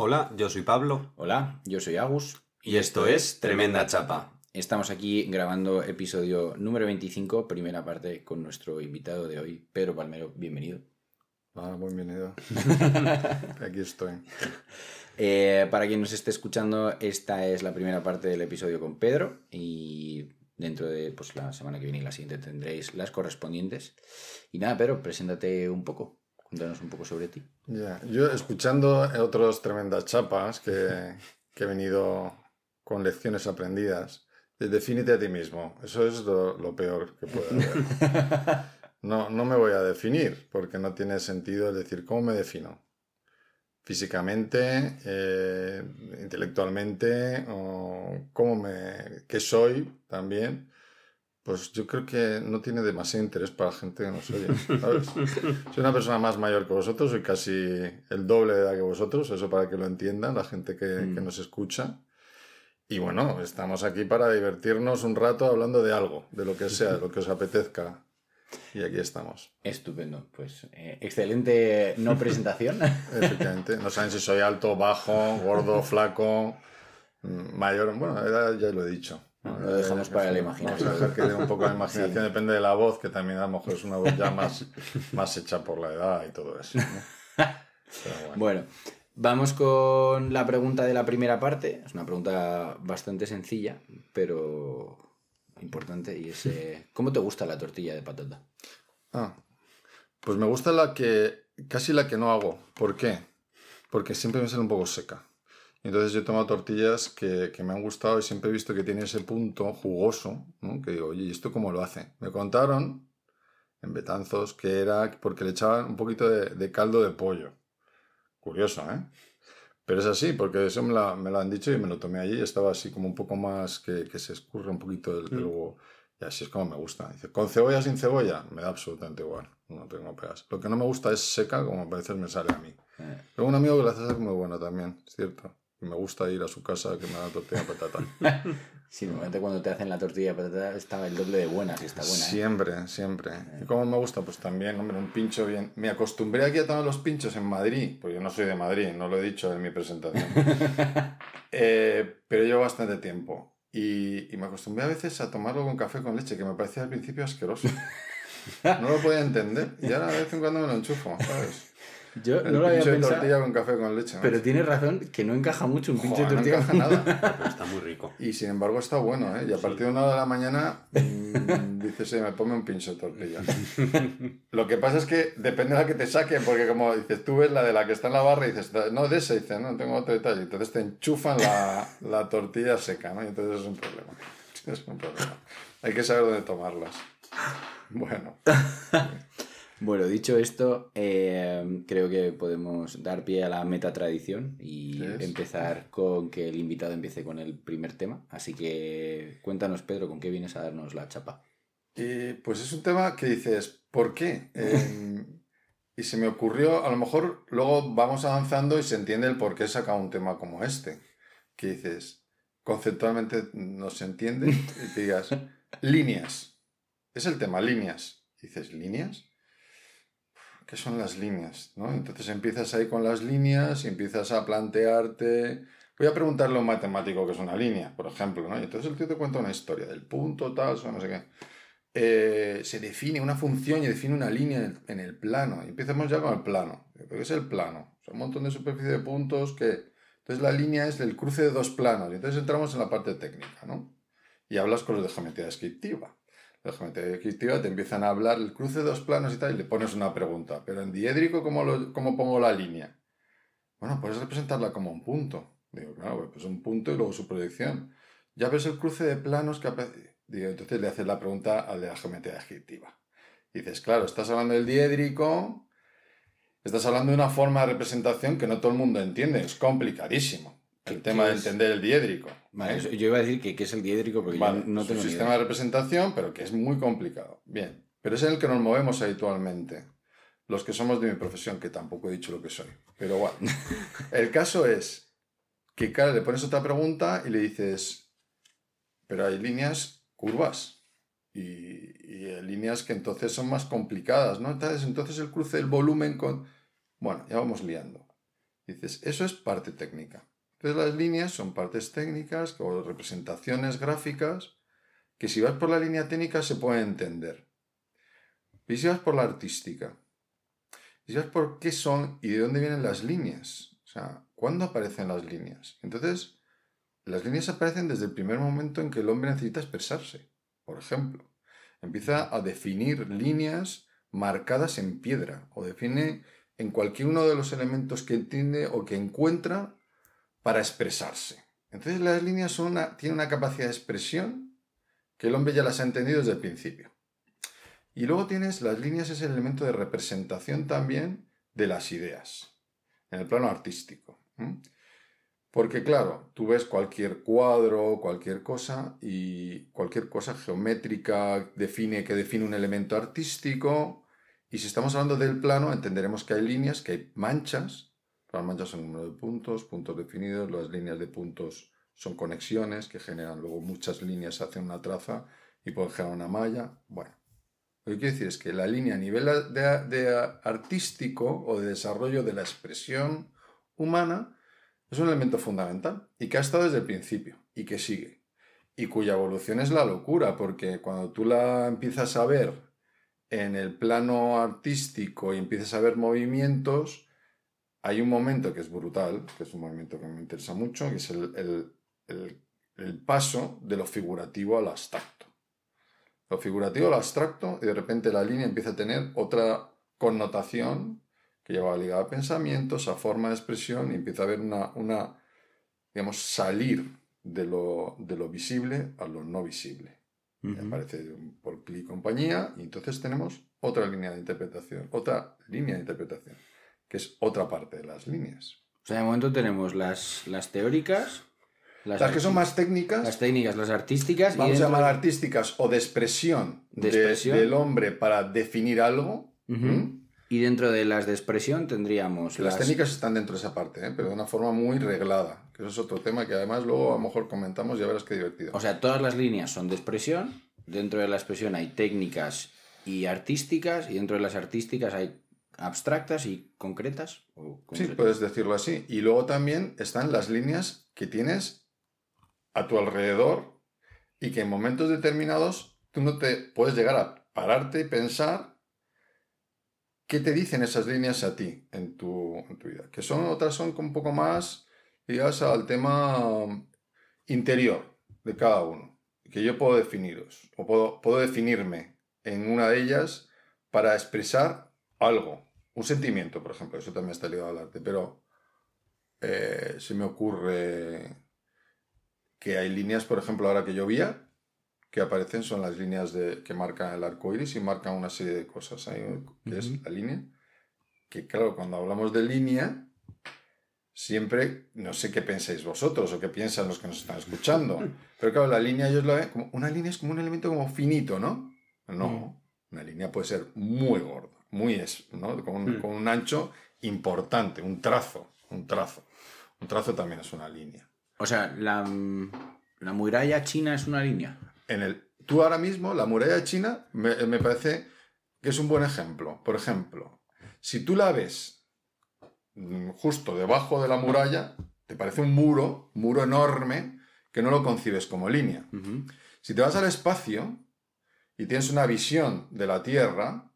Hola, yo soy Pablo. Hola, yo soy Agus. Y esto es Tremenda Chapa. Estamos aquí grabando episodio número 25, primera parte con nuestro invitado de hoy, Pedro Palmero. Bienvenido. Ah, bienvenido. aquí estoy. Eh, para quien nos esté escuchando, esta es la primera parte del episodio con Pedro y dentro de pues, la semana que viene y la siguiente tendréis las correspondientes. Y nada, Pedro, preséntate un poco. Cuéntanos un poco sobre ti. Ya, Yo escuchando otros tremendas chapas que, que, he venido con lecciones aprendidas, defínete a ti mismo. Eso es lo, lo peor que puede haber. No, no me voy a definir porque no tiene sentido decir cómo me defino. Físicamente, eh, intelectualmente, o cómo me, qué soy también pues yo creo que no tiene demasiado interés para la gente que nos oye, ¿sabes? soy una persona más mayor que vosotros, soy casi el doble de edad que vosotros, eso para que lo entiendan la gente que, mm. que nos escucha. Y bueno, estamos aquí para divertirnos un rato hablando de algo, de lo que sea, de lo que os apetezca. Y aquí estamos. Estupendo, pues eh, excelente no presentación. Efectivamente, no saben si soy alto, bajo, gordo, flaco, mm, mayor, bueno, ya lo he dicho. Lo dejamos para la imaginación. Vamos a dejar que un poco de imaginación, depende de la voz, que también a lo mejor es una voz ya más, más hecha por la edad y todo eso. bueno. vamos con la pregunta de la primera parte. Es una pregunta bastante sencilla, pero importante, y es eh, ¿cómo te gusta la tortilla de patata? Ah, pues me gusta la que, casi la que no hago. ¿Por qué? Porque siempre me sale un poco seca. Entonces yo he tomado tortillas que, que, me han gustado y siempre he visto que tiene ese punto jugoso, ¿no? que digo, oye, ¿y esto cómo lo hace? Me contaron en Betanzos que era porque le echaban un poquito de, de caldo de pollo. Curioso, ¿eh? Pero es así, porque eso me, me, lo han dicho y me lo tomé allí y estaba así como un poco más que, que se escurre un poquito el, mm. Y así es como me gusta. Dice, ¿con cebolla sin cebolla? Me da absolutamente igual. No tengo pegas. Lo que no me gusta es seca, como a veces me sale a mí. Eh. Tengo un amigo que la hace muy bueno también, es cierto me gusta ir a su casa que me haga tortilla de patata. sí, normalmente cuando te hacen la tortilla de patata está el doble de buena, si está buena. ¿eh? Siempre, siempre. ¿Y cómo me gusta? Pues también, hombre, un pincho bien. Me acostumbré aquí a tomar los pinchos en Madrid, porque yo no soy de Madrid, no lo he dicho en mi presentación. eh, pero llevo bastante tiempo. Y, y, me acostumbré a veces a tomarlo con café con leche, que me parecía al principio asqueroso. No lo podía entender. Y ahora de vez en cuando me lo enchufo, ¿sabes? Yo no lo había pensado. tortilla con café con leche. Pero tienes razón que no encaja mucho un pinche tortilla. No encaja nada. Pero está muy rico. Y sin embargo está bueno, ¿eh? Y a partir de una hora de la mañana mmm, dices, me pone un pinche de tortilla. Lo que pasa es que depende de la que te saquen, porque como dices, tú ves la de la que está en la barra y dices, no, de ese, dice, no, tengo otro detalle. Entonces te enchufan la, la tortilla seca, ¿no? Y entonces es un problema. Es un problema. Hay que saber dónde tomarlas. Bueno. Bueno, dicho esto, eh, creo que podemos dar pie a la meta tradición y empezar con que el invitado empiece con el primer tema. Así que cuéntanos, Pedro, ¿con qué vienes a darnos la chapa? pues es un tema que dices, ¿por qué? Em, y se me ocurrió, a lo mejor luego vamos avanzando y se entiende el por qué saca un tema como este. Que dices, conceptualmente no se entiende y te digas, líneas. Es el tema, líneas. dices, ¿líneas? ¿Qué son las líneas? ¿no? Entonces empiezas ahí con las líneas y empiezas a plantearte... Voy a preguntarle a un matemático qué es una línea, por ejemplo, ¿no? Y entonces el tío te cuenta una historia del punto tal, o no sé qué. Eh, se define una función y define una línea en el, plano. Y empezamos ya con el plano. ¿Qué es el plano? Son un montón de superficie de puntos que... Entonces la línea es el cruce de dos planos. Y entonces entramos en la parte técnica, ¿no? Y hablas con los de geometría descriptiva la geometría descriptiva te empiezan a hablar el cruce de dos planos y tal, y le pones una pregunta. Pero en diédrico, ¿cómo, cómo pongo la línea? Bueno, puedes representarla como un punto. Digo, claro, pues un punto y luego su proyección. Ya ves el cruce de planos que. Digo, entonces le haces la pregunta al de la geometría descriptiva. dices, claro, estás hablando del diédrico, estás hablando de una forma de representación que no todo el mundo entiende, es complicadísimo el tema de entender el diédrico. ¿eh? yo iba a decir que qué es el diédrico porque no tengo es un sistema de representación, pero que es muy complicado. Bien, pero es en el que nos movemos habitualmente. Los que somos de mi profesión, que tampoco he dicho lo que soy. Pero bueno, el caso es que, claro, le pones otra pregunta y le dices, pero hay líneas curvas y, y líneas que entonces son más complicadas, ¿no? Entonces, entonces el cruce del volumen con... Bueno, ya vamos liando. Dices, eso es parte técnica. Entonces las líneas son partes técnicas o representaciones gráficas que si vas por la línea técnica se puede entender. Y si vas por la artística, si vas por qué son y de dónde vienen las líneas, o sea, ¿cuándo aparecen las líneas? Entonces, las líneas aparecen desde el primer momento en que el hombre necesita expresarse. Por ejemplo, empieza a definir líneas marcadas en piedra o define en cualquier uno de los elementos que tiene o que encuentra para expresarse. Entonces las líneas son tienen una capacidad de expresión que el hombre ya las ha entendido desde el principio. Y luego tienes las líneas, es el elemento de representación también de las ideas, en el plano artístico. Porque claro, tú ves cualquier cuadro, cualquier cosa, y cualquier cosa geométrica define que define un elemento artístico, y si estamos hablando del plano, entenderemos que hay líneas, que hay manchas. Las manchas son número de puntos, puntos definidos. Las líneas de puntos son conexiones que generan luego muchas líneas hacia una traza y pueden generar una malla. Bueno, lo que quiero decir es que la línea a nivel de, artístico o de desarrollo de la expresión humana es un elemento fundamental y que ha estado desde el principio y que sigue. Y cuya evolución es la locura, porque cuando tú la empiezas a ver en el plano artístico y empiezas a ver movimientos, hay un momento que es brutal, que es un movimiento que me interesa mucho, que es el, paso de lo figurativo al abstracto. Lo figurativo al abstracto y de repente la línea empieza a tener otra connotación que lleva ligada a pensamientos, a forma de expresión y empieza a haber una, una digamos, salir de lo, de lo visible a lo no visible. Aparece por y compañía y entonces tenemos otra línea de interpretación, otra línea de interpretación, que es otra parte de las líneas. O sea, de momento tenemos las, las teóricas, las, que son más técnicas. Las técnicas, las artísticas. Vamos a llamar artísticas o de expresión, de del hombre para definir algo. Y dentro de las de expresión tendríamos... Las, técnicas están dentro de esa parte, ¿eh? pero de una forma muy reglada. Que eso es otro tema que además luego a lo mejor comentamos y ya verás qué divertido. O sea, todas las líneas son de expresión. Dentro de la expresión hay técnicas y artísticas. Y dentro de las artísticas hay abstractas y concretas. Sí, puedes decirlo así. Y luego también están las líneas que tienes a tu alrededor y que en momentos determinados tú no te puedes llegar a pararte y pensar ¿Qué te dicen esas líneas a ti en tu, vida? Que son otras son un poco más ligadas al tema interior de cada uno, que yo puedo definiros, o puedo, puedo definirme en una de ellas para expresar algo, un sentimiento, por ejemplo, eso también está ligado al arte, pero eh, se me ocurre que hay líneas, por ejemplo, ahora que llovía, que aparecen son las líneas de, que marcan el arco iris y marcan una serie de cosas. Hay, que es la línea. Que claro, cuando hablamos de línea, siempre, no sé qué pensáis vosotros o qué piensan los que nos están escuchando, pero claro, la línea yo la veo como, una línea es como un elemento como finito, ¿no? No, una línea puede ser muy gorda, muy, ¿no? Con un, con un ancho importante, un trazo, un trazo. Un trazo también es una línea. O sea, la, la muralla china es una línea en el, tú ahora mismo, la muralla china me, parece que es un buen ejemplo. Por ejemplo, si tú la ves mm, justo debajo de la muralla, te parece un muro, muro enorme, que no lo concibes como línea. Si te vas al espacio y tienes una visión de la Tierra,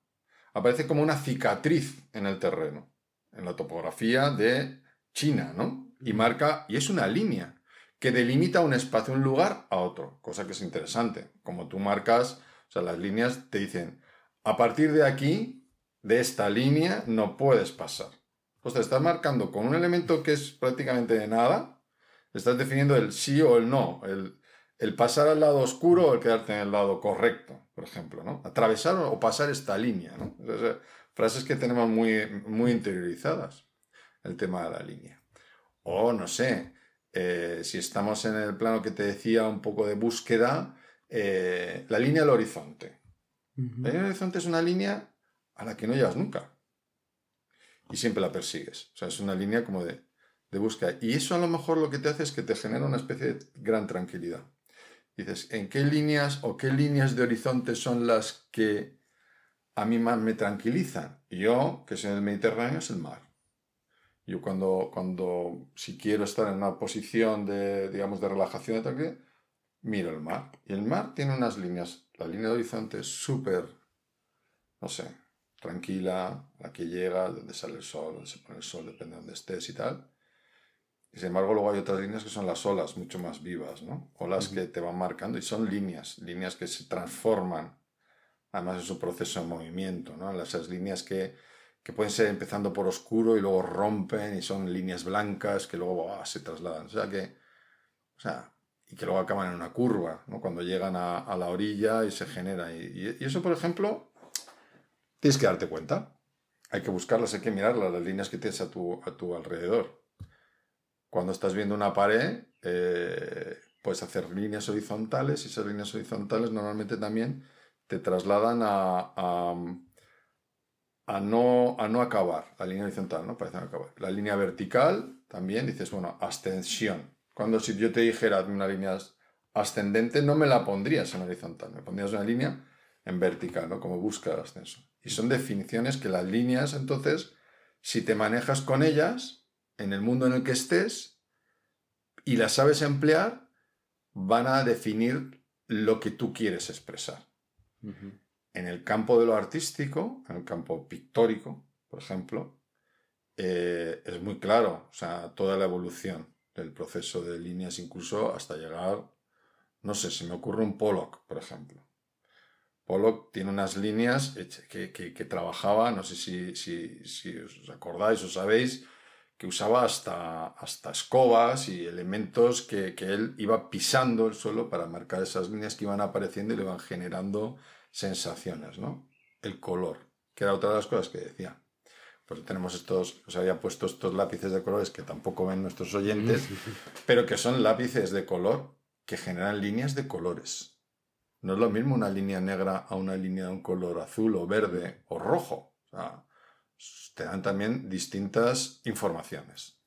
aparece como una cicatriz en el terreno, en la topografía de China, ¿no? Y marca, y es una línea que delimita un espacio, un lugar a otro, cosa que es interesante. Como tú marcas, o sea, las líneas te dicen, a partir de aquí, de esta línea, no puedes pasar. Pues te estás marcando con un elemento que es prácticamente de nada, estás definiendo el sí o el no, el, el pasar al lado oscuro o el quedarte en el lado correcto, por ejemplo, ¿no? Atravesar o pasar esta línea, ¿no? frases que tenemos muy, muy interiorizadas, el tema de la línea. O, no sé, eh, si estamos en el plano que te decía un poco de búsqueda, eh, la línea del horizonte. La línea del horizonte es una línea a la que no llegas nunca. Y siempre la persigues. O sea, es una línea como de, de búsqueda. Y eso a lo mejor lo que te hace es que te genera una especie de gran tranquilidad. Dices, ¿en qué líneas o qué líneas de horizonte son las que a mí más me tranquilizan? Yo, que soy del Mediterráneo, es el mar. Yo cuando, cuando si quiero estar en una posición de, digamos, de relajación, de tal que, miro el mar. Y el mar tiene unas líneas. La línea de horizonte es súper, no sé, tranquila, la que llega, donde sale el sol, donde se pone el sol, depende de donde estés y tal. Y sin embargo, luego hay otras líneas que son las olas, mucho más vivas, ¿no? Olas que te van marcando y son líneas, líneas que se transforman, además en su proceso de movimiento, ¿no? Esas líneas que, que pueden ser empezando por oscuro y luego rompen y son líneas blancas que luego se trasladan. O sea que, o sea, y que luego acaban en una curva, ¿no? Cuando llegan a, a la orilla y se genera. Y, y, eso, por ejemplo, tienes que darte cuenta. Hay que buscarlas, hay que mirarlas, las líneas que tienes a tu, a tu alrededor. Cuando estás viendo una pared, eh, puedes hacer líneas horizontales y esas líneas horizontales normalmente también te trasladan a, a no, a no acabar, la línea horizontal, ¿no? Parece no acabar. La línea vertical también dices, bueno, ascensión. Cuando si yo te dijera una línea ascendente, no me la pondrías en horizontal, me pondrías una línea en vertical, ¿no? Como busca el ascenso. Y son definiciones que las líneas, entonces, si te manejas con ellas, en el mundo en el que estés, y las sabes emplear, van a definir lo que tú quieres expresar en el campo de lo artístico, en el campo pictórico, por ejemplo, eh, es muy claro, o sea, toda la evolución del proceso de líneas, incluso hasta llegar, no sé, se me ocurre un Pollock, por ejemplo. Pollock tiene unas líneas que, que, trabajaba, no sé si, si, si, os acordáis o sabéis, que usaba hasta, hasta escobas y elementos que, que él iba pisando el suelo para marcar esas líneas que iban apareciendo y le iban generando sensaciones, ¿no? El color, que era otra de las cosas que decía. Pues tenemos estos, os había puesto estos lápices de colores que tampoco ven nuestros oyentes, pero que son lápices de color que generan líneas de colores. No es lo mismo una línea negra a una línea de un color azul o verde o rojo. O sea, te dan también distintas informaciones.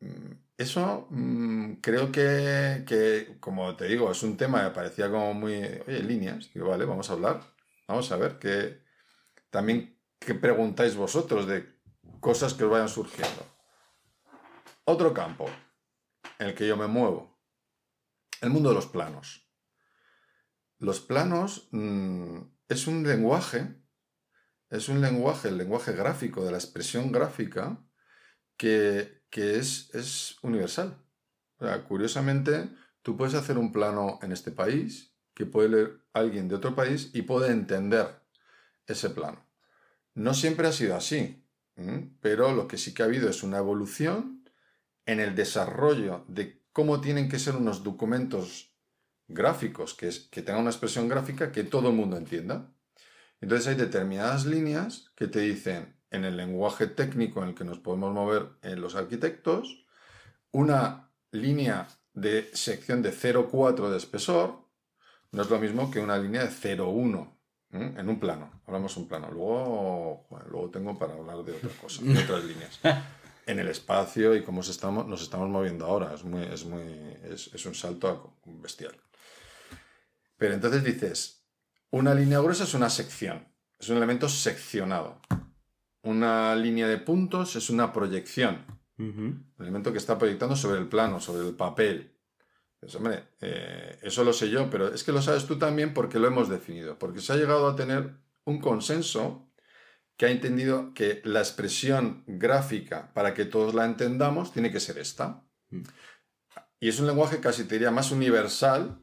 Mm, eso mm, creo que, como te digo, es un tema que parecía como muy, oye, líneas. Digo, vale, vamos a hablar. Vamos a ver qué, también qué preguntáis vosotros de cosas que os vayan surgiendo. Otro campo en el que yo me muevo. El mundo de los planos. Los planos mm, es un lenguaje, es un lenguaje, el lenguaje gráfico, de la expresión gráfica, que, que es, es universal. curiosamente, tú puedes hacer un plano en este país que puede leer alguien de otro país y puede entender ese plano. No siempre ha sido así, pero lo que sí que ha habido es una evolución en el desarrollo de cómo tienen que ser unos documentos gráficos, que, es, que tengan una expresión gráfica que todo el mundo entienda. Entonces hay determinadas líneas que te dicen, en el lenguaje técnico en el que nos podemos mover en los arquitectos, una línea de sección de 0,4 de espesor no es lo mismo que una línea de 0,1 en un plano. Hablamos un plano. Luego, luego tengo para hablar de otra cosa, de otras líneas. En el espacio y cómo estamos, nos estamos moviendo ahora. Es, muy, es, muy, es, es un salto bestial. Pero entonces dices, una línea gruesa es una sección, es un elemento seccionado una línea de puntos es una proyección. Un elemento que está proyectando sobre el plano, sobre el papel. Pues, hombre, eh, eso lo sé yo, pero es que lo sabes tú también porque lo hemos definido. Porque se ha llegado a tener un consenso que ha entendido que la expresión gráfica, para que todos la entendamos, tiene que ser esta. Mm. Y es un lenguaje casi te diría más universal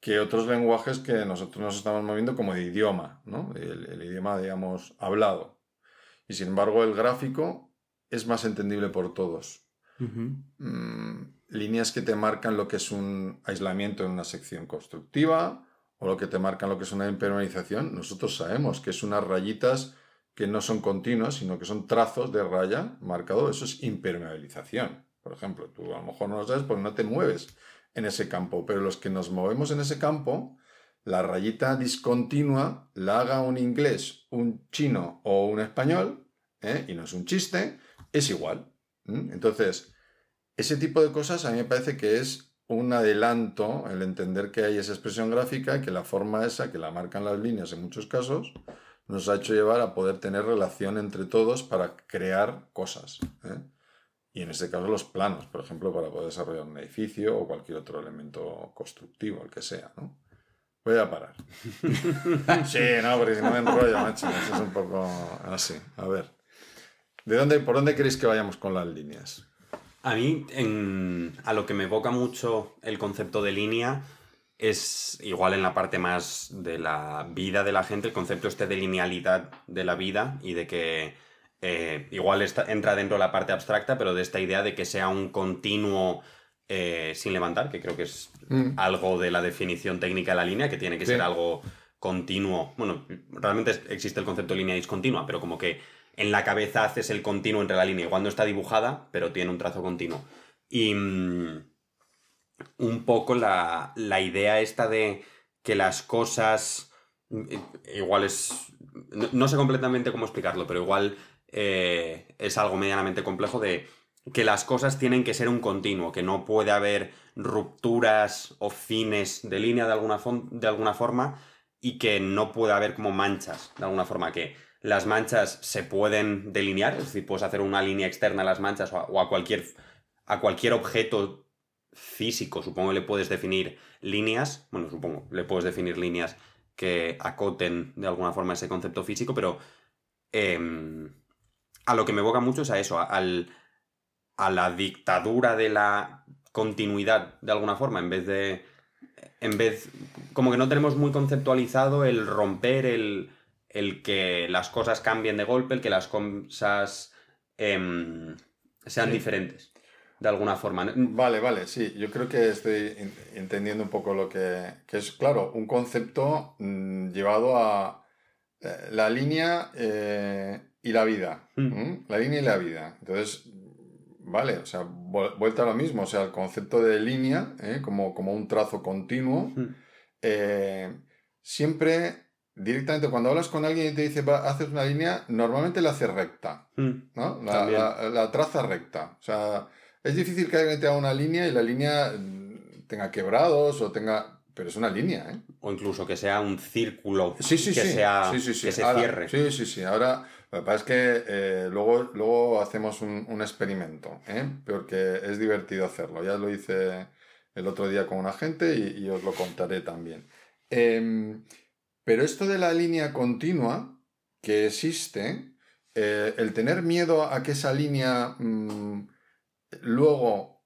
que otros lenguajes que nosotros nos estamos moviendo como de idioma, ¿no? el idioma, digamos, hablado y sin embargo el gráfico es más entendible por todos. Mm, líneas que te marcan lo que es un aislamiento en una sección constructiva o lo que te marcan lo que es una impermeabilización. Nosotros sabemos que es unas rayitas que no son continuas, sino que son trazos de raya marcado. Eso es impermeabilización. Por ejemplo, tú a lo mejor no lo sabes porque no te mueves en ese campo, pero los que nos movemos en ese campo la rayita discontinua la haga un inglés, un chino o un español, ¿eh? y no es un chiste, es igual. Entonces, ese tipo de cosas a mí me parece que es un adelanto el entender que hay esa expresión gráfica que la forma esa, que la marcan las líneas en muchos casos, nos ha hecho llevar a poder tener relación entre todos para crear cosas. ¿eh? Y en este caso los planos, por ejemplo, para poder desarrollar un edificio o cualquier otro elemento constructivo, el que sea, ¿no? Voy a parar. sí, no, porque si no me enrollo, macho. Eso es un poco así. A ver. ¿De dónde, ¿Por dónde queréis que vayamos con las líneas? A mí, en- a lo que me evoca mucho el concepto de línea es igual en la parte más de la vida de la gente, el concepto este de linealidad de la vida y de que eh, igual está- entra dentro de la parte abstracta, pero de esta idea de que sea un continuo eh, sin levantar, que creo que es Mm. algo de la definición técnica de la línea, que tiene que Sí. ser algo continuo. Bueno, realmente existe el concepto de línea discontinua, pero como que en la cabeza haces el continuo entre la línea, igual no está dibujada, pero tiene un trazo continuo. Y mm, un poco la, la idea esta de que las cosas, mm, igual es, no, no sé completamente cómo explicarlo, pero igual eh, es algo medianamente complejo de que las cosas tienen que ser un continuo, que no puede haber rupturas o fines de línea de alguna, de alguna forma y que no puede haber como manchas de alguna forma, que las manchas se pueden delinear, es decir, puedes hacer una línea externa a las manchas o a, o a cualquier, a cualquier objeto físico, supongo que le puedes definir líneas, bueno, supongo, le puedes definir líneas que acoten de alguna forma ese concepto físico, pero em, a lo que me evoca mucho es a eso, a- al, a la dictadura de la continuidad de alguna forma, en vez de. En vez. Como que no tenemos muy conceptualizado el romper, el, el que las cosas cambien de golpe, el que las cosas em, sean Sí. diferentes, de alguna forma. Vale, vale, sí, yo creo que estoy en- entendiendo un poco lo que, que es, claro, un concepto mm, llevado a eh, la línea eh, y la vida. Mm. La línea y la vida. Entonces, vale, o sea, vu- vuelta a lo mismo, o sea, el concepto de línea, ¿eh? como, como un trazo continuo, Mm. eh, siempre, directamente, cuando hablas con alguien y te dice, "Va, haces una línea, normalmente la haces recta. Mm. ¿no? La, la- la traza recta. O sea, es difícil que alguien te haga una línea y la línea tenga quebrados o tenga... Pero es una línea, ¿eh? O incluso que sea un círculo. Sí, sí, que sí. Sea. Que se Ahora- cierre. Sí, sí, sí. Ahora, lo que pasa es que eh, luego, luego hacemos un, un experimento, ¿eh? Porque es divertido hacerlo. Ya lo hice el otro día con una gente y, y os lo contaré también. Em, pero esto de la línea continua que existe, eh, el tener miedo a que esa línea, mm, luego,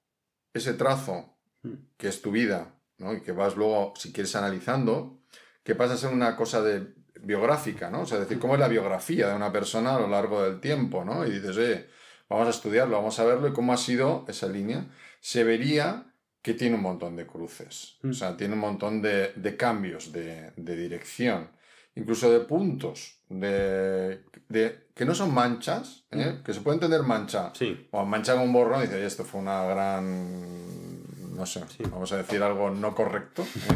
ese trazo, Mm. que es tu vida, ¿no? Y que vas luego, si quieres, analizando, que pasa a ser una cosa de biográfica, ¿no? O sea, decir, ¿cómo es la biografía de una persona a lo largo del tiempo, ¿no? Y dices, oye, vamos a estudiarlo, vamos a verlo y cómo ha sido esa línea. Se vería que tiene un montón de cruces, Mm. o sea, tiene un montón de, de cambios de, de dirección, incluso de puntos, de, de- que no son manchas, ¿eh? que se puede entender mancha, Sí. o mancha con un borrón y dice, "Oye, esto fue una gran, no sé, Sí. vamos a decir algo no correcto, ¿eh?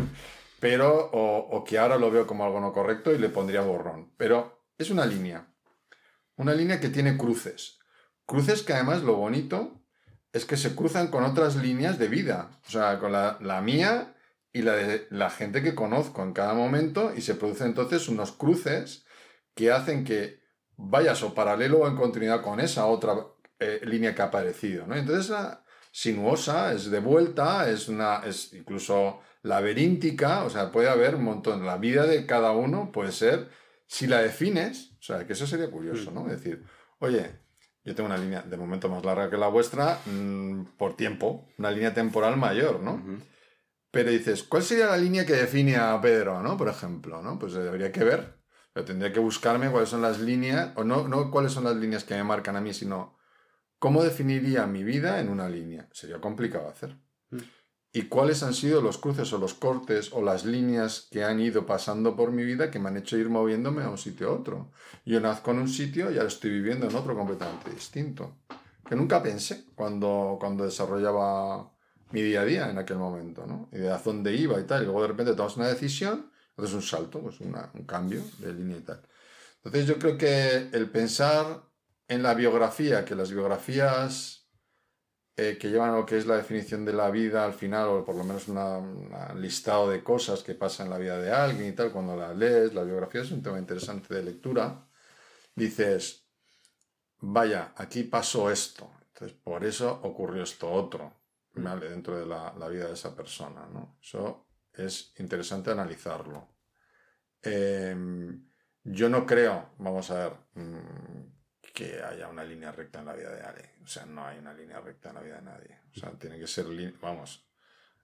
pero, o, o que ahora lo veo como algo no correcto y le pondría borrón. Pero es una línea, una línea que tiene cruces. Cruces que además lo bonito es que se cruzan con otras líneas de vida, o sea, con la, la mía y la de la gente que conozco en cada momento y se producen entonces unos cruces que hacen que vayas o paralelo o en continuidad con esa otra eh, línea que ha aparecido, ¿no? Entonces la sinuosa es de vuelta, es una es incluso laberíntica, o sea, puede haber un montón. La vida de cada uno puede ser, si la defines, o sea, que eso sería curioso, ¿no? Es decir, oye, yo tengo una línea de momento más larga que la vuestra mm, por tiempo, una línea temporal mayor, ¿no? Pero dices, ¿cuál sería la línea que define a Pedro, ¿no? Por ejemplo, ¿no? Pues habría que ver. Pero tendría que buscarme cuáles son las líneas, o no, no cuáles son las líneas que me marcan a mí, sino cómo definiría mi vida en una línea. Sería complicado hacer. Mm. ¿Y cuáles han sido los cruces o los cortes o las líneas que han ido pasando por mi vida que me han hecho ir moviéndome a un sitio a otro? Yo nazco en un sitio y ahora estoy viviendo en otro completamente distinto. Que nunca pensé cuando, cuando desarrollaba mi día a día en aquel momento, ¿no? Y de a dónde iba y tal. Y luego de repente tomas una decisión, haces un salto, pues una- un cambio de línea y tal. Entonces yo creo que el pensar en la biografía, que las biografías eh, que llevan lo que es la definición de la vida al final, o por lo menos un listado de cosas que pasan en la vida de alguien y tal, cuando la lees, la biografía es un tema interesante de lectura, dices, vaya, aquí pasó esto, entonces por eso ocurrió esto otro, ¿vale? Dentro de la, la vida de esa persona, ¿no? Eso es interesante analizarlo. Em, yo no creo, vamos a ver, mm, que haya una línea recta en la vida de Ale. O sea, no hay una línea recta en la vida de nadie. O sea, tiene que ser, vamos,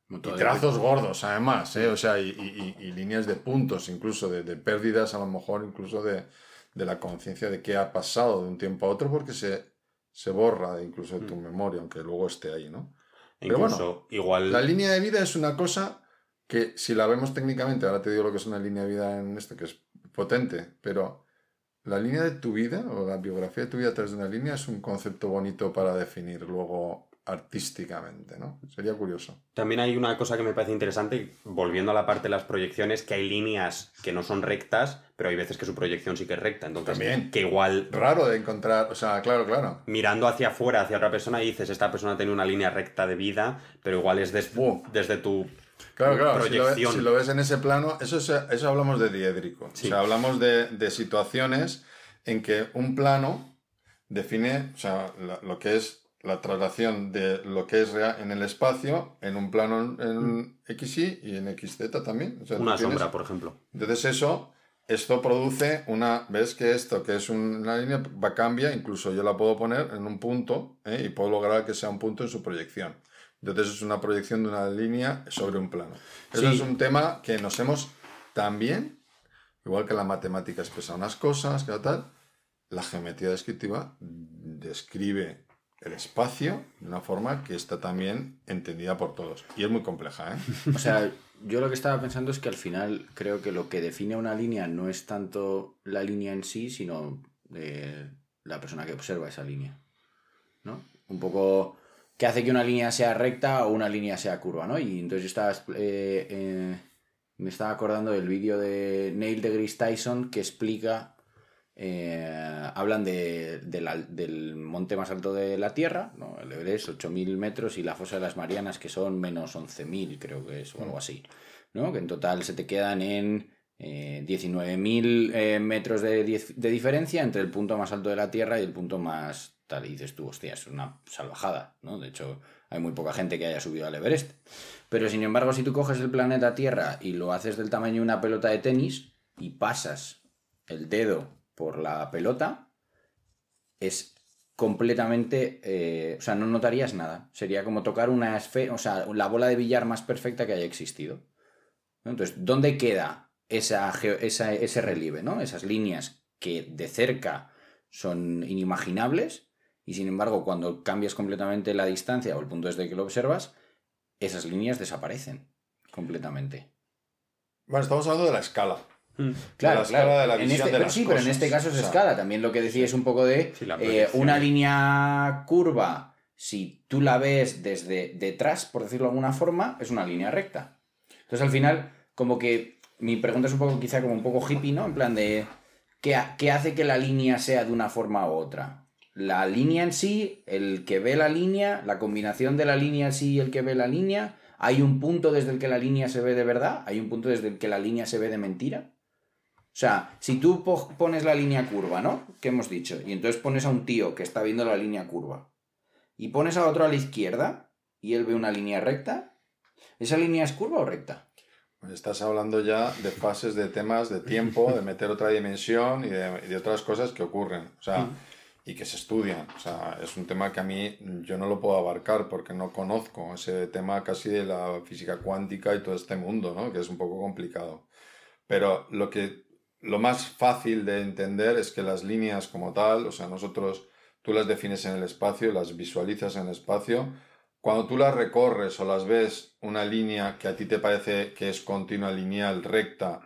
y trazos gordos, además, ¿eh? O sea, y, y- y- líneas de puntos, incluso de, de pérdidas, a lo mejor incluso de, de la conciencia de qué ha pasado de un tiempo a otro, porque se, se borra incluso de tu memoria, aunque luego esté ahí, ¿no? Pero bueno, Incluso, igual. La línea de vida es una cosa que, si la vemos técnicamente, ahora te digo lo que es una línea de vida en esto, que es potente, pero la línea de tu vida o la biografía de tu vida a través de una línea es un concepto bonito para definir luego artísticamente, ¿no? Sería curioso. También hay una cosa que me parece interesante, volviendo a la parte de las proyecciones, que hay líneas que no son rectas, pero hay veces que su proyección sí que es recta. Entonces, También. que igual Raro de encontrar, o sea, claro, claro. mirando hacia afuera, hacia otra persona, dices, esta persona tiene una línea recta de vida, pero igual es des- desde tu Claro, claro, si lo, ves, si lo ves en ese plano, eso, es- eso hablamos de diédrico. Sí. O sea, hablamos de, de situaciones en que un plano define o sea, la- lo que es la traslación de lo que es real en el espacio en un plano en XY y en XZ también. O sea, una sombra, por ejemplo. Entonces eso, esto produce una, ves que esto que es una línea va cambia, incluso yo la puedo poner en un punto ¿eh? y puedo lograr que sea un punto en su proyección. Entonces es una proyección de una línea sobre un plano. Eso Sí. es un tema que nos hemos también, igual que la matemática expresa unas cosas, que tal, la geometría descriptiva describe el espacio de una forma que está también entendida por todos. Y es muy compleja, ¿eh? O sea, yo lo que estaba pensando es que al final creo que lo que define una línea no es tanto la línea en sí, sino eh, la persona que observa esa línea. ¿No? Un poco que hace que una línea sea recta o una línea sea curva, ¿no? Y entonces yo estaba, eh, eh, me estaba acordando del vídeo de Neil deGrasse Tyson que explica eh, hablan de, del monte más alto de la Tierra, ¿no? el Everest, 8.000 metros, y la fosa de las Marianas, que son menos 11.000, creo que es, o algo así. ¿no? Que en total se te quedan en eh, 19.000 eh, metros de, de diferencia entre el punto más alto de la Tierra y el punto más tal. Y dices tú, hostia, es una salvajada. ¿no? De hecho, hay muy poca gente que haya subido al Everest. Pero sin embargo, si tú coges el planeta Tierra y lo haces del tamaño de una pelota de tenis y pasas el dedo por la pelota, es completamente, eh, o sea, no notarías nada. Sería como tocar una esfera, o sea, la bola de billar más perfecta que haya existido. Entonces, ¿dónde queda esa, esa- ese relieve, ¿no? Esas líneas que de cerca son inimaginables y sin embargo cuando cambias completamente la distancia o el punto desde que lo observas, esas líneas desaparecen completamente. Bueno, estamos hablando de la escala. Claro, la escala claro. de la En este- de pero sí, pero en este caso es O sea, escala. También lo que decía es un poco de Sí, eh, una línea curva, si tú la ves desde detrás, por decirlo de alguna forma, es una línea recta. Entonces al final, como que mi pregunta es un poco quizá como un poco hippie, ¿no? En plan de, ¿qué, ha- qué hace que la línea sea de una forma u otra? La línea en sí, el que ve la línea, la combinación de la línea en sí y el que ve la línea, hay un punto desde el que la línea se ve de verdad, hay un punto desde el que la línea se ve de mentira. O sea, si tú po- pones la línea curva, ¿no? Que hemos dicho, y entonces pones a un tío que está viendo la línea curva, y pones a otro a la izquierda, y él ve una línea recta, ¿esa línea es curva o recta? Pues Estás hablando ya de fases de temas de tiempo, de meter otra dimensión y de, y de otras cosas que ocurren. O sea, y que se estudian. O sea, es un tema que a mí yo no lo puedo abarcar porque no conozco ese tema casi de la física cuántica y todo este mundo, ¿no? Que es un poco complicado. Pero lo que lo más fácil de entender es que las líneas como tal, o sea, nosotros tú las defines en el espacio, las visualizas en el espacio. Cuando tú las recorres o las ves una línea que a ti te parece que es continua, lineal, recta,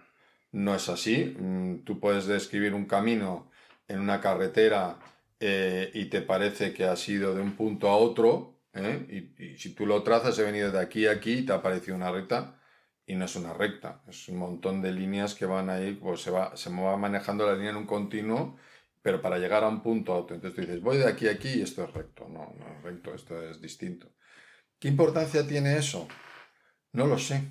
no es así. Mm, Tú puedes describir un camino en una carretera eh, y te parece que ha sido de un punto a otro, ¿eh? y, si tú lo trazas, he venido de aquí a aquí y te ha parecido una recta, y no es una recta, es un montón de líneas que van ahí, pues se va, se va manejando la línea en un continuo pero para llegar a un punto auto. Entonces tú dices, voy de aquí a aquí y esto es recto. No, no es recto, esto es distinto. ¿Qué importancia tiene eso? No lo sé.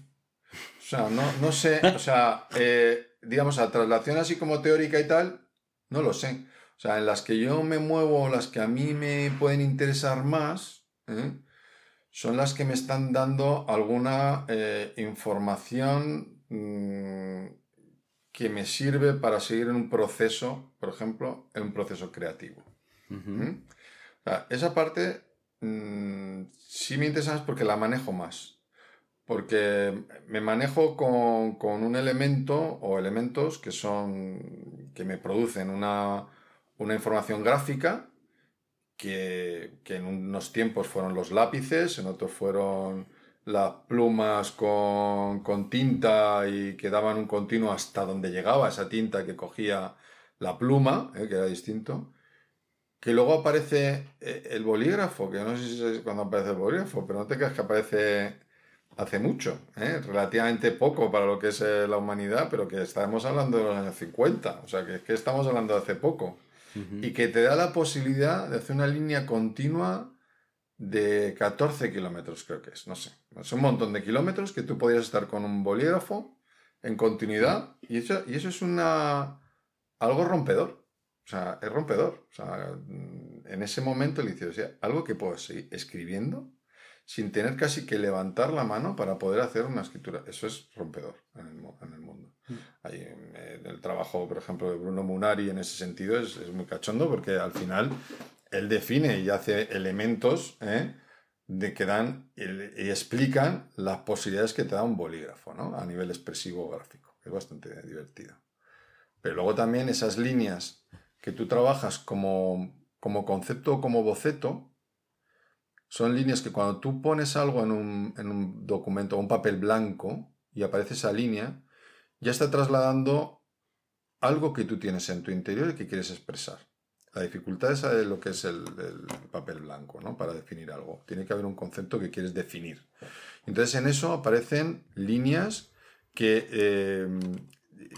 O sea, no, no sé, o sea, eh, digamos, a traslación así como teórica y tal, no lo sé. O sea, en las que yo me muevo, las que a mí me pueden interesar más, ¿eh? son las que me están dando alguna eh, información mm, que me sirve para seguir en un proceso, por ejemplo, en un proceso creativo. ¿Mm? esa parte mm, sí me interesa más porque la manejo más. Porque me manejo con, con, un elemento o elementos que son. que me producen una, una información gráfica que, que, en unos tiempos fueron los lápices, en otros fueron las plumas con, con, tinta y que daban un continuo hasta donde llegaba esa tinta que cogía la pluma, eh, que era distinto. Que luego aparece eh, el bolígrafo, que no sé si es cuando aparece el bolígrafo, pero no te creas que aparece hace mucho, ¿eh? relativamente poco para lo que es la humanidad, pero que estamos hablando de los años 50, o sea, que, que estamos hablando de hace poco. Y que te da la posibilidad de hacer una línea continua de 14 kilómetros, creo que es, no sé. Es un montón de kilómetros que tú podías estar con un bolígrafo en continuidad y eso, y eso es una algo rompedor. O sea, es rompedor. O sea, en ese momento le dices, o sea, algo que puedo seguir escribiendo sin tener casi que levantar la mano para poder hacer una escritura. Eso es rompedor en el, en el mundo. Mm. El trabajo, por ejemplo, de Bruno Munari en ese sentido es, es muy cachondo porque al final él define y hace elementos ¿eh? de que dan y, explican las posibilidades que te da un bolígrafo ¿no? a nivel expresivo gráfico. Es bastante divertido. Pero luego también esas líneas que tú trabajas como, como concepto o como boceto, son líneas que cuando tú pones algo en un, en un documento o un papel blanco y aparece esa línea, ya está trasladando algo que tú tienes en tu interior y que quieres expresar. La dificultad es lo que es el, papel blanco, ¿no? Para definir algo. Tiene que haber un concepto que quieres definir. Entonces en eso aparecen líneas que eh,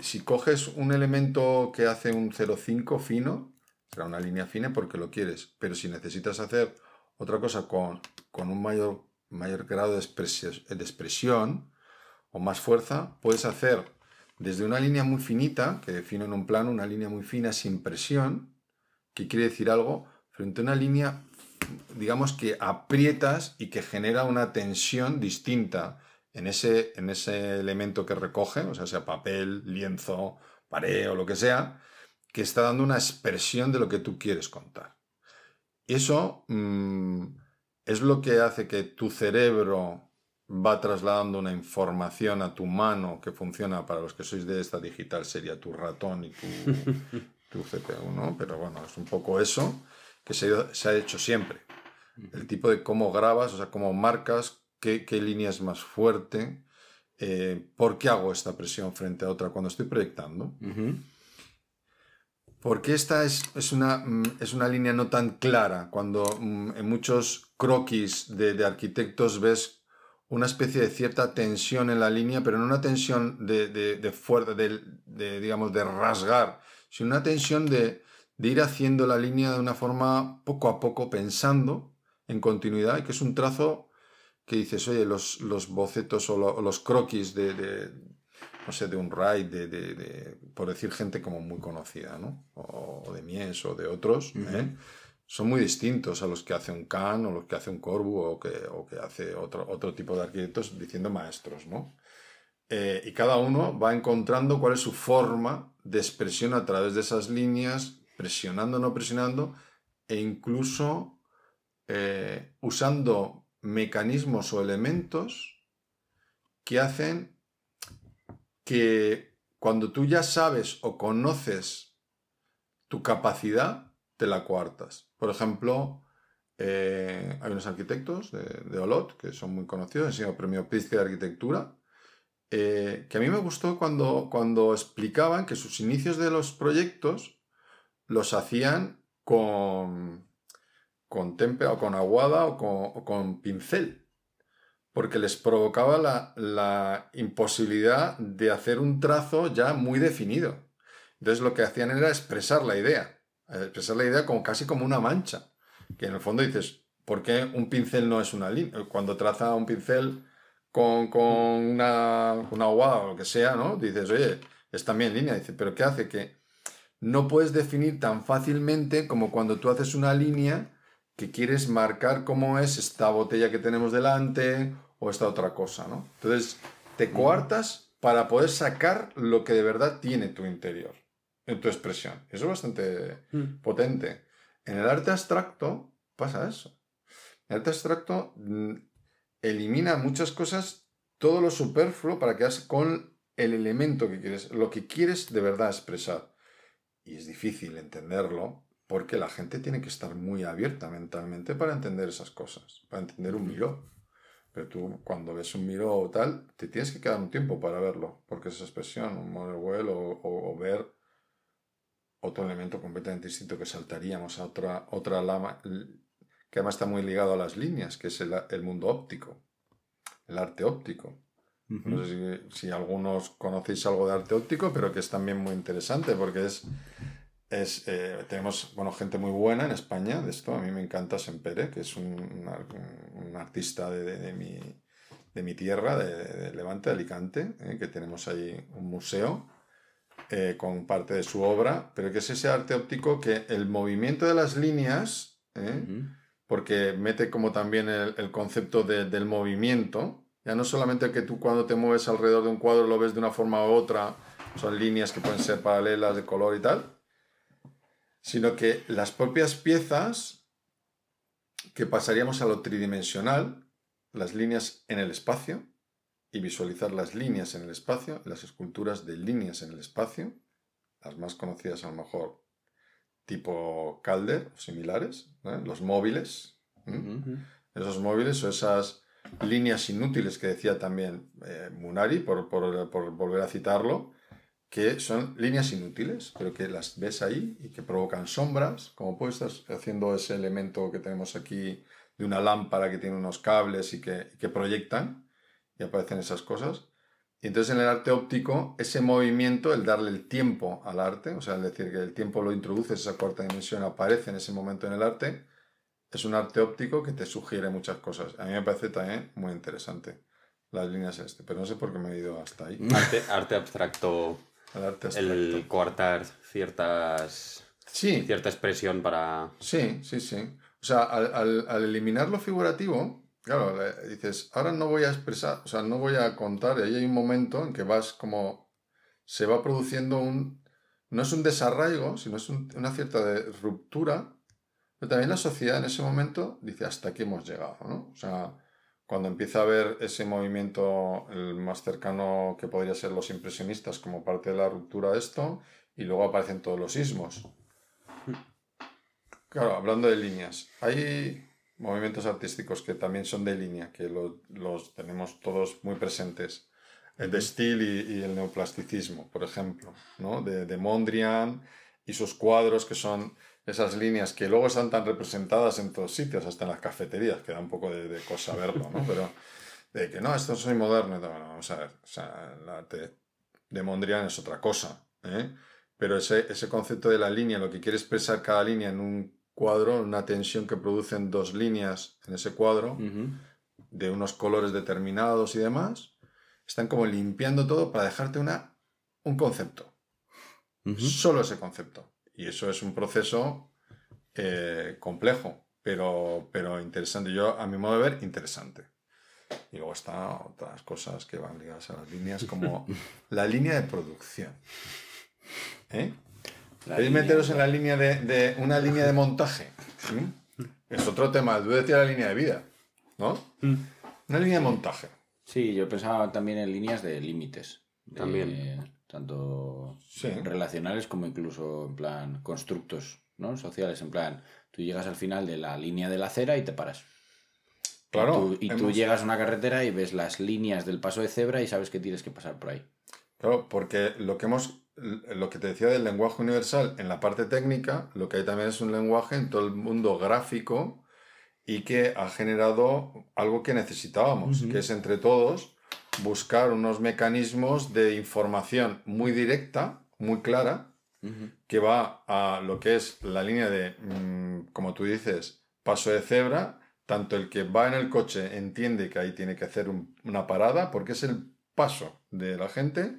si coges un elemento que hace un 0,5 fino, será una línea fina porque lo quieres. Pero si necesitas hacer otra cosa con, con un mayor, mayor grado de expresión o más fuerza, puedes hacer desde una línea muy finita, que defino en un plano, una línea muy fina sin presión, que quiere decir algo, frente a una línea, digamos que aprietas y que genera una tensión distinta en ese, en ese elemento que recoge, o sea, sea papel, lienzo, pared o lo que sea, que está dando una expresión de lo que tú quieres contar. Eso mm, es lo que hace que tu cerebro va trasladando una información a tu mano que funciona para los que sois de esta digital sería tu ratón y tu, tu CPU, ¿no? Pero bueno, es un poco eso que se, ha hecho siempre. El tipo de cómo grabas, o sea, cómo marcas, qué, línea es más fuerte, eh, por qué hago esta presión frente a otra cuando estoy proyectando. Porque esta es, es, una, mm, es, una, línea no tan clara, cuando mm, en muchos croquis de, de, arquitectos ves una especie de cierta tensión en la línea, pero no una tensión de, de, de fuerza, de, digamos, de rasgar, sino una tensión de, ir haciendo la línea de una forma poco a poco, pensando en continuidad, y que es un trazo que dices, oye, los, los bocetos o, los croquis de, no sé, de un ride, de, por decir gente como muy conocida, ¿no? O, de Mies o de otros, ¿eh? Son muy distintos a los que hace un Kahn o los que hace un Corbu o que, o que hace otro, otro tipo de arquitectos diciendo maestros, ¿no? Eh, y cada uno va encontrando cuál es su forma de expresión a través de esas líneas, presionando o no presionando, e incluso eh, usando mecanismos o elementos que hacen que cuando tú ya sabes o conoces tu capacidad, te la coartas. Por ejemplo, eh, hay unos arquitectos de, Olot que son muy conocidos, han sido premio Pritzker de Arquitectura, eh, que a mí me gustó cuando, cuando explicaban que sus inicios de los proyectos los hacían con, con o con aguada o con, pincel, porque les provocaba la, imposibilidad de hacer un trazo ya muy definido. Entonces lo que hacían era expresar la idea expresar la idea como casi como una mancha. Que en el fondo dices, ¿por qué un pincel no es una línea? Cuando traza un pincel con, con una, una o lo que sea, ¿no? Dices, oye, es también línea. Dice, pero ¿qué hace? Que no puedes definir tan fácilmente como cuando tú haces una línea que quieres marcar cómo es esta botella que tenemos delante o esta otra cosa, ¿no? Entonces, te coartas para poder sacar lo que de verdad tiene tu interior en tu expresión. Eso es bastante Mm. potente. En el arte abstracto pasa eso. El arte abstracto mm, elimina muchas cosas, todo lo superfluo para quedarse con el elemento que quieres, lo que quieres de verdad expresar. Y es difícil entenderlo porque la gente tiene que estar muy abierta mentalmente para entender esas cosas, para entender un miró. Pero tú cuando ves un miró o tal, te tienes que quedar un tiempo para verlo, porque esa expresión, un model well o, o- o ver otro elemento completamente distinto que saltaríamos a otra, otra lama, que además está muy ligado a las líneas, que es el, el mundo óptico, el arte óptico. No sé si, si algunos conocéis algo de arte óptico, pero que es también muy interesante porque es, es eh, tenemos bueno, gente muy buena en España de esto. A mí me encanta Sempere, que es un, un un artista de, de- de mi, de mi tierra, de, de Levante, de Alicante, eh, que tenemos ahí un museo eh, con parte de su obra, pero que es ese arte óptico que el movimiento de las líneas, eh, porque mete como también el, el concepto de- del movimiento. Ya no solamente que tú cuando te mueves alrededor de un cuadro lo ves de una forma u otra, son líneas que pueden ser paralelas de color y tal, sino que las propias piezas que pasaríamos a lo tridimensional, las líneas en el espacio, y visualizar las líneas en el espacio, las esculturas de líneas en el espacio, las más conocidas a lo mejor tipo Calder o similares, ¿eh? los móviles, esos móviles o esas líneas inútiles que decía también eh, Munari, por, por- por volver a citarlo, que son líneas inútiles, pero que las ves ahí y que provocan sombras, como puedes estar haciendo ese elemento que tenemos aquí de una lámpara que tiene unos cables y que, y que proyectan y aparecen esas cosas. Y entonces en el arte óptico, ese movimiento, el darle el tiempo al arte, o sea, el decir que el tiempo lo introduces, esa cuarta dimensión aparece en ese momento en el arte, es un arte óptico que te sugiere muchas cosas. A mí me parece también muy interesante las líneas este, pero no sé por qué me he ido hasta ahí. Arte, arte abstracto, El arte abstracto. el coartar ciertas, Sí, cierta expresión para... sí, sí, sí. O sea, al, al- al eliminar lo figurativo, claro, le- dices, ahora no voy a expresar, o sea, no voy a contar, y ahí hay un momento en que vas como, se va produciendo un, no es un desarraigo, sino es un- una cierta de ruptura, pero también la sociedad en ese momento dice, hasta aquí hemos llegado, ¿no? O sea, cuando empieza a ver ese movimiento, el más cercano que podría ser los impresionistas como parte de la ruptura de esto, y luego aparecen todos los ismos. Claro, hablando de líneas, hay movimientos artísticos que también son de línea, que lo- los tenemos todos muy presentes. El de Steele y, y el neoplasticismo, por ejemplo, ¿no? De, de Mondrian y sus cuadros, que son esas líneas que luego están tan representadas en todos sitios, hasta en las cafeterías, que da un poco de, de cosa verlo, ¿no? Pero de que no, esto soy moderno, bueno, vamos a ver, o sea, el arte de Mondrian es otra cosa, ¿eh? Pero ese, ese concepto de la línea, lo que quiere expresar cada línea en un cuadro, una tensión que producen dos líneas en ese cuadro, de unos colores determinados y demás, están como limpiando todo para dejarte una, un concepto. Solo ese concepto. Y eso es un proceso eh, complejo, pero, pero interesante. Yo, a mi modo de ver, interesante. Y luego están otras cosas que van ligadas a las líneas, como la línea de producción. ¿Eh? La ¿Queréis línea- meteros en la línea de, de una línea de montaje? ¿Mm? Es otro tema. Tú decías la línea de vida, ¿no? Una línea de montaje. Sí, yo pensaba también en líneas de límites. de- También. Tanto Sí. relacionales como incluso en plan constructos, ¿no? Sociales, en plan, tú llegas al final de la línea de la acera y te paras. Claro. Y tú, y tú hemos- llegas a una carretera y ves las líneas del paso de cebra y sabes que tienes que pasar por ahí. Claro, porque lo que hemos, lo que te decía del lenguaje universal en la parte técnica, lo que hay también es un lenguaje en todo el mundo gráfico y que ha generado algo que necesitábamos, que es entre todos buscar unos mecanismos de información muy directa, muy clara, que va a lo que es la línea de, mm, como tú dices, paso de cebra, tanto el que va en el coche entiende que ahí tiene que hacer una parada porque es el paso de la gente,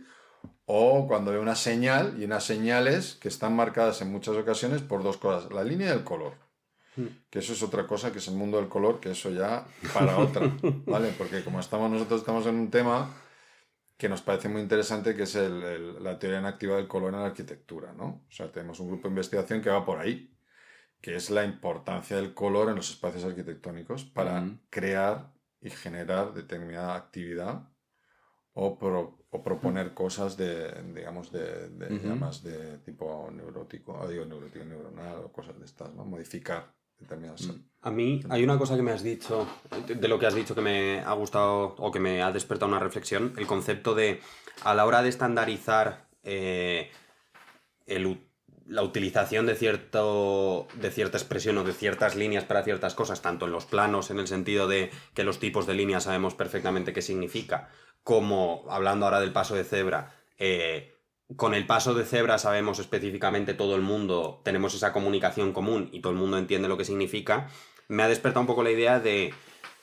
o cuando ve una señal, y unas señales que están marcadas en muchas ocasiones por dos cosas, la línea y el color. Hmm. Que eso es otra cosa, que es el mundo del color, que eso ya para otra, ¿vale? Porque como estamos nosotros estamos en un tema que nos parece muy interesante, que es la teoría inactiva del color en la arquitectura, ¿no? O sea, tenemos un grupo de investigación que va por ahí, que es la importancia del color en los espacios arquitectónicos para crear y generar determinada actividad o, o proponer cosas de, digamos, de, de, de tipo neurótico, digo neurótico, neuronal o cosas de estas, ¿no? Modificar a mí hay una cosa que me has dicho, de lo que has dicho que me ha gustado o que me ha despertado una reflexión, el concepto de a la hora de estandarizar eh, la utilización de, cierto, de cierta expresión o de ciertas líneas para ciertas cosas, tanto en los planos, en el sentido de que los tipos de líneas sabemos perfectamente qué significa, como hablando ahora del paso de cebra, eh, con el paso de cebra sabemos específicamente todo el mundo, tenemos esa comunicación común y todo el mundo entiende lo que significa, me ha despertado un poco la idea de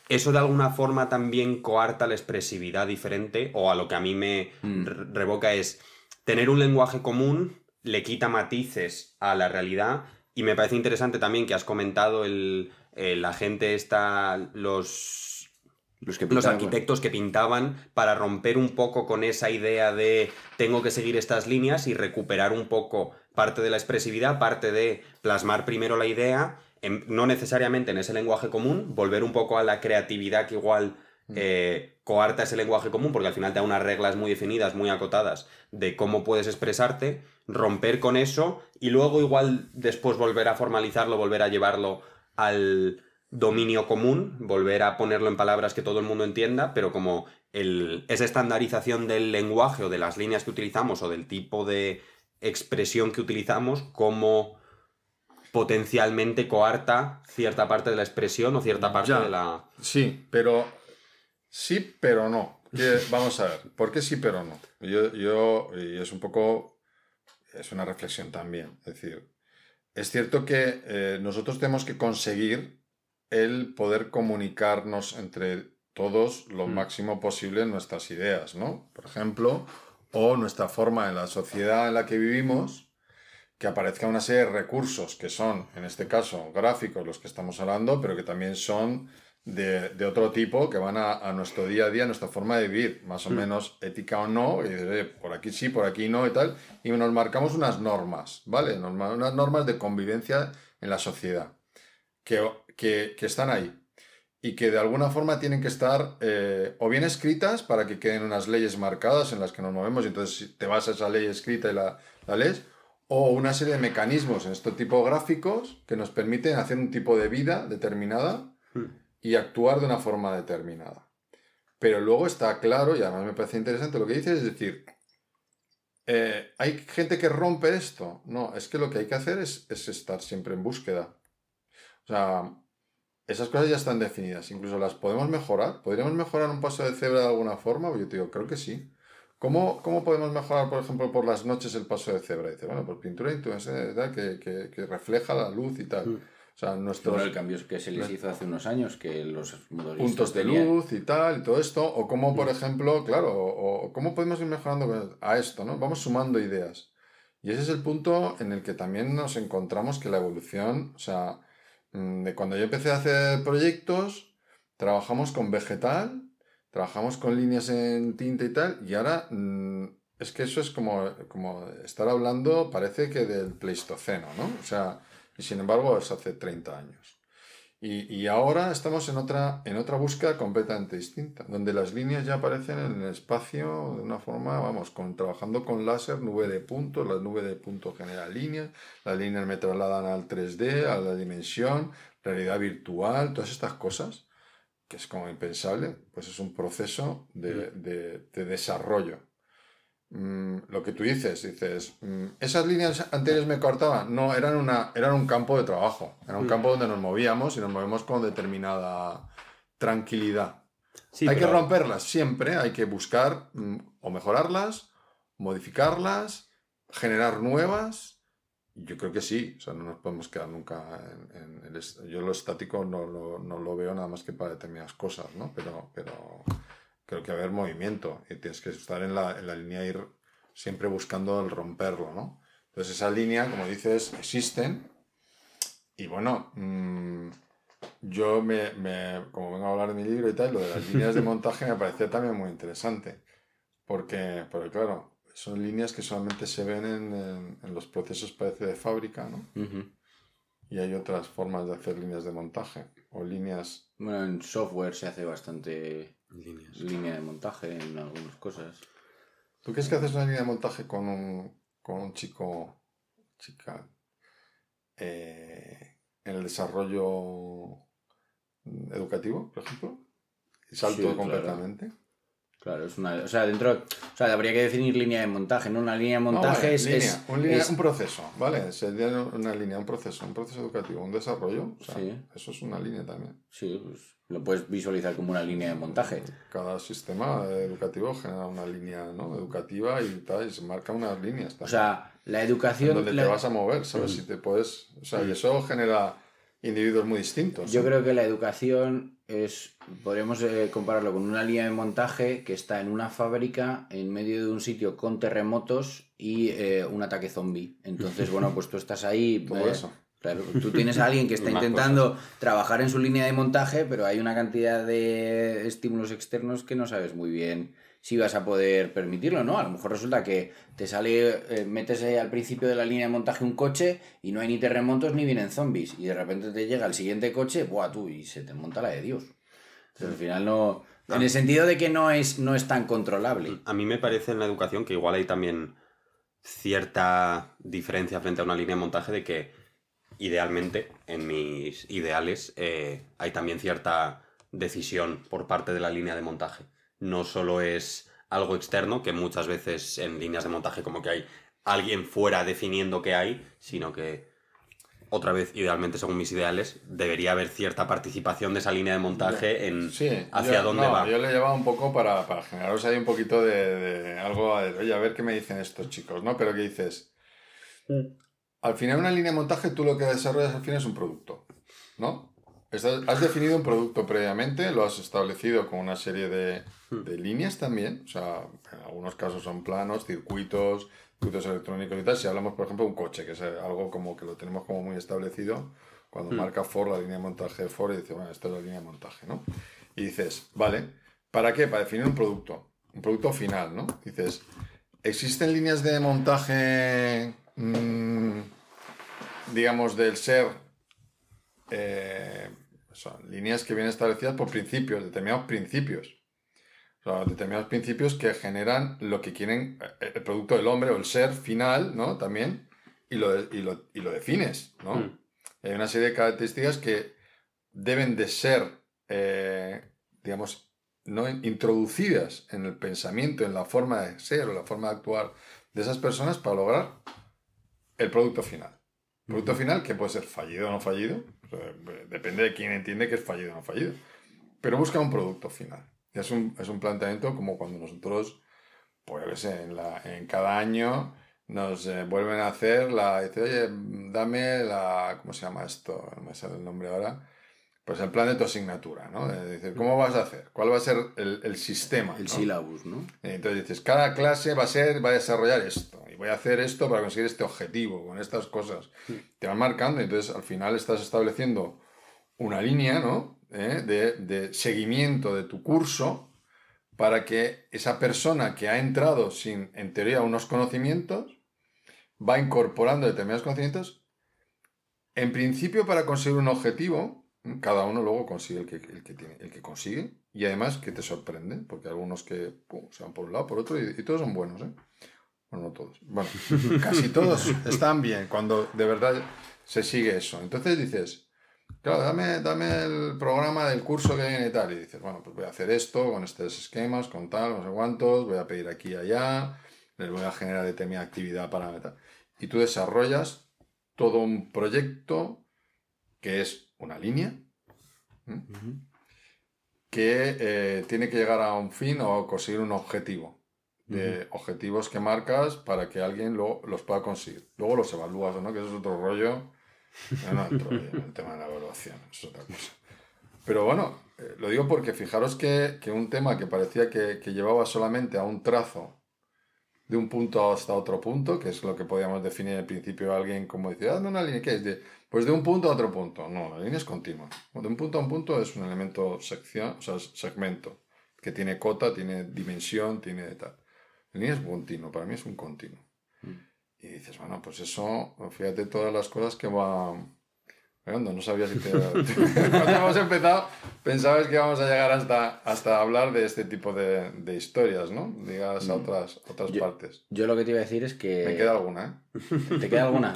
eso de alguna forma también coarta la expresividad diferente o a lo que a mí me mm. revoca es tener un lenguaje común le quita matices a la realidad y me parece interesante también que has comentado el, la gente está los los, arquitectos que pintaban para romper un poco con esa idea de tengo que seguir estas líneas y recuperar un poco parte de la expresividad, parte de plasmar primero la idea, no necesariamente en ese lenguaje común, volver un poco a la creatividad que igual mm. eh, coarta ese lenguaje común, porque al final te da unas reglas muy definidas, muy acotadas de cómo puedes expresarte, romper con eso y luego igual después volver a formalizarlo, volver a llevarlo al dominio común, volver a ponerlo en palabras que todo el mundo entienda, pero como el, esa estandarización del lenguaje o de las líneas que utilizamos o del tipo de expresión que utilizamos, como potencialmente coarta cierta parte de la expresión o cierta parte de la... Sí, pero sí, pero no. Vamos a ver, ¿por qué sí, pero no? Yo, yo, y es un poco, es una reflexión también, es decir, es cierto que eh, nosotros tenemos que conseguir el poder comunicarnos entre todos lo mm. máximo posible nuestras ideas, ¿no? Por ejemplo, o nuestra forma en la sociedad en la que vivimos, que aparezca una serie de recursos que son, en este caso, gráficos los que estamos hablando, pero que también son de, otro tipo, que van a, nuestro día a día, a nuestra forma de vivir, más o mm. menos ética o no, y por aquí sí, por aquí no y tal, y nos marcamos unas normas, ¿vale? unas normas de convivencia en la sociedad, que que, están ahí y que de alguna forma tienen que estar eh, o bien escritas para que queden unas leyes marcadas en las que nos movemos y entonces te vas a esa ley escrita y la, la lees, o una serie de mecanismos en estos tipos gráficos que nos permiten hacer un tipo de vida determinada hmm. y actuar de una forma determinada. Pero luego está claro, y además me parece interesante lo que dices, es decir, eh, ¿hay gente que rompe esto? No, es que lo que hay que hacer es, es estar siempre en búsqueda. O sea, esas cosas ya están definidas. Incluso las podemos mejorar. ¿Podríamos mejorar un paso de cebra de alguna forma? Yo te digo, creo que sí. ¿Cómo, ¿Cómo, podemos mejorar, por ejemplo, por las noches el paso de cebra? Dice, bueno, por pintura y que, que, que, refleja la luz y tal. Mm. O sea, nuestros... el cambio que se les hizo hace unos años, que los Puntos de luz y tal, y todo esto. O cómo, por mm. ejemplo, claro, o, cómo podemos ir mejorando a esto, ¿no? Vamos sumando ideas. Y ese es el punto en el que también nos encontramos que la evolución, o sea, de cuando yo empecé a hacer proyectos, trabajamos con vegetal, trabajamos con líneas en tinta y tal, y ahora mm, es que eso es como, como estar hablando, parece que del Pleistoceno, ¿no? O sea, y sin embargo es hace 30 años. Y, ahora estamos en otra, en otra búsqueda completamente distinta, donde las líneas ya aparecen en el espacio de una forma, vamos, con, trabajando con láser, nube de puntos, la nube de puntos genera líneas, las líneas me trasladan al 3D, a la dimensión, realidad virtual, todas estas cosas, que es como impensable, pues es un proceso de, mm. de desarrollo. Mm, lo que tú dices, dices, mm, esas líneas anteriores me cortaban, no, eran, una, eran un campo de trabajo, era un mm. campo donde nos movíamos y nos movemos con determinada tranquilidad. hay que romperlas siempre, hay que buscar o mejorarlas, modificarlas generar nuevas? Yo creo que sí, o sea, no nos podemos quedar nunca en, el... Yo lo estático no lo, veo nada más que para determinadas cosas, ¿no? Pero, pero creo que haber movimiento y tienes que estar en la, en la línea ir siempre buscando el romperlo, ¿no? Entonces esa línea, como dices, existen y bueno, mm, yo me, como vengo a hablar de mi libro y tal, lo de las líneas de montaje me parecía también muy interesante. Porque, porque claro, son líneas que solamente se ven en, los procesos, parece, de fábrica, ¿no? Y hay otras formas de hacer líneas de montaje o líneas... Bueno, en software se hace bastante líneas. línea de montaje en algunas cosas. ¿Tú crees que haces una línea de montaje con un, con un chico, chica, eh, en el desarrollo educativo, por ejemplo? Salto completamente. Claro. Es una. O sea, dentro. O sea, habría que definir línea de montaje, ¿no? Una línea de montaje es, un, proceso, ¿vale? Sería una línea, un proceso, un proceso educativo, un desarrollo. O sea, Eso es una línea también. Sí, pues lo puedes visualizar como una línea de montaje. Cada sistema educativo genera una línea ¿no? educativa y, tal, y se marca unas líneas. O sea, la educación... Donde te vas a mover, ¿sabes? Si te puedes... O sea, y eso genera individuos muy distintos. Yo creo que la educación es, podríamos eh, compararlo con una línea de montaje que está en una fábrica en medio de un sitio con terremotos y eh, un ataque zombie. Entonces, bueno, pues tú estás ahí... Todo eso Claro, tú tienes a alguien que está intentando trabajar en su línea de montaje, pero hay una cantidad de estímulos externos que no sabes muy bien si vas a poder permitirlo, ¿no? A lo mejor resulta que te sale, eh, metes al principio de la línea de montaje un coche y no hay ni terremotos ni vienen zombies. Y de repente te llega el siguiente coche, ¡buah, tú! Y se te monta la de Dios. Entonces, al final no... En el sentido de que no es, no es tan controlable. A mí me parece en la educación que igual hay también cierta diferencia frente a una línea de montaje de que idealmente, en mis ideales, eh, hay también cierta decisión por parte de la línea de montaje. No solo es algo externo, que muchas veces en líneas de montaje como que hay alguien fuera definiendo qué hay, sino que, otra vez, idealmente según mis ideales, debería haber cierta participación de esa línea de montaje en hacia dónde va. Yo le llevaba un poco para, para generaros ahí un poquito de, algo, oye, a ver qué me dicen estos chicos, ¿no? Pero ¿qué dices? Mm al final una línea de montaje tú lo que desarrollas al final es un producto, ¿no? Has definido un producto previamente, lo has establecido con una serie de, de, líneas también, o sea, en algunos casos son planos, circuitos, circuitos electrónicos y tal. Si hablamos, por ejemplo, de un coche, que es algo como que lo tenemos como muy establecido, cuando hmm. marca Ford la línea de montaje de Ford y dice, bueno, esta es la línea de montaje, ¿no? Y dices, vale, ¿para qué? Para definir un producto, un producto final, ¿no? Dices, ¿existen líneas de montaje Mm, digamos, del ser, eh, son líneas que vienen establecidas por principios, determinados principios. determinados principios que generan lo que quieren eh, el producto del hombre o el ser final, ¿no? También, y lo, y lo, defines, ¿no? Mm. Hay una serie de características que deben de ser, eh, digamos, ¿no? introducidas en el pensamiento, en la forma de ser o la forma de actuar de esas personas para lograr el producto final. producto final que puede ser fallido o no fallido, depende de quién entiende que es fallido o no fallido, pero busca un producto final. es un, es un planteamiento como cuando nosotros, pues en, la, en cada año nos eh, vuelven a hacer la, dice, oye, dame la, ¿cómo se llama esto? No me sale el nombre ahora pues el plan de tu asignatura, ¿no? decir, ¿cómo vas a hacer? ¿Cuál va a ser el, sistema? El sílabus, ¿no? Entonces dices, cada clase va a ser, va a desarrollar esto, voy a hacer esto para conseguir este objetivo, con estas cosas. Te van marcando, y entonces al final estás estableciendo una línea, ¿no? ¿Eh? De, de, seguimiento de tu curso para que esa persona que ha entrado sin, en teoría, unos conocimientos, va incorporando determinados conocimientos, en principio para conseguir un objetivo, cada uno luego consigue el que, el que, tiene, el que consigue y además que te sorprende, porque algunos que se van por un lado, por otro y, todos son buenos, ¿eh? Bueno, no todos. Bueno, casi todos están bien cuando de verdad se sigue eso. Entonces dices, claro, dame, dame el programa del curso que viene y tal. Y dices, bueno, pues voy a hacer esto con estos esquemas, con tal, no sé cuántos, voy a pedir aquí y allá, les voy a generar determinada actividad para tal. Y tú desarrollas todo un proyecto que es una línea que eh, tiene que llegar a un fin o conseguir un objetivo. De objetivos que marcas para que alguien lo- los pueda conseguir. Luego los evalúas o no, que eso es otro rollo. No entro en el tema de la evaluación, es otra cosa. Pero bueno, eh, lo digo porque fijaros que, que un tema que parecía que, que llevaba solamente a un trazo de un punto hasta otro punto, que es lo que podíamos definir al principio alguien como dice, ah, no, una línea, ¿qué es? De, pues de un punto a otro punto. No, la línea es continua. De un punto a un punto es un elemento sección, o sea, segmento, que tiene cota, tiene dimensión, tiene tal. Línea es continuo, para mí es un continuo. Y dices, bueno, pues eso, fíjate todas las cosas que va... No sabía si te... Cuando hemos empezado, pensabas que íbamos a llegar hasta, hasta hablar de este tipo de, de historias, ¿no? Digas a otras, otras Yo- partes. Yo lo que te iba a decir es que... Me queda alguna, ¿eh? ¿Te queda alguna?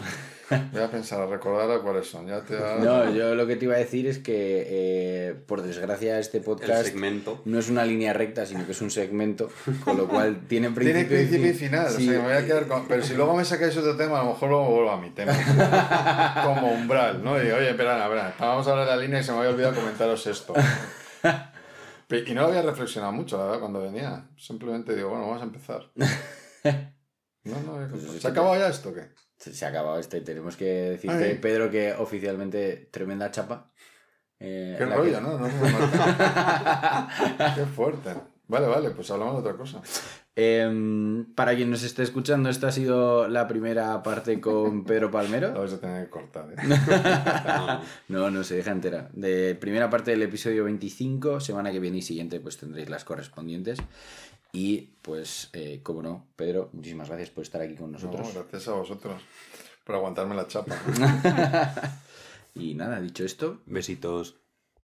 Voy a pensar, a recordar a cuáles son. Ya te No, yo lo que te iba a decir es que, eh, por desgracia, este podcast segmento. no es una línea recta, sino que es un segmento, con lo cual tiene principio, Tiene principio y fin. final, Sí, o sea que me voy a quedar con... Pero si luego me sacáis otro tema, a lo mejor luego vuelvo a mi tema. Como umbral, ¿no? Y digo, oye, espera, espera, vamos a hablar de la línea y se me había olvidado comentaros esto. Y no lo había reflexionado mucho, la verdad, cuando venía. Simplemente digo, bueno, vamos a empezar. No, no, Pues es ¿se ha acabado ya esto o qué? Se, ha acabado este. Tenemos que decirte, Ay. Pedro, que oficialmente tremenda chapa. Eh, Qué la rollo, que- ¿no? no. Qué fuerte. Vale, vale, pues hablamos de otra cosa. Em, para quien nos esté escuchando, esta ha sido la primera parte con Pedro Palmero. vais a tener que cortar, ¿eh? No, No, no se deja entera. De primera parte del episodio 25, semana que viene y siguiente, pues tendréis las correspondientes. Y pues, eh, como no, Pedro, muchísimas gracias por estar aquí con No, nosotros. gracias a vosotros por aguantarme la chapa. Y nada, dicho esto, Besitos.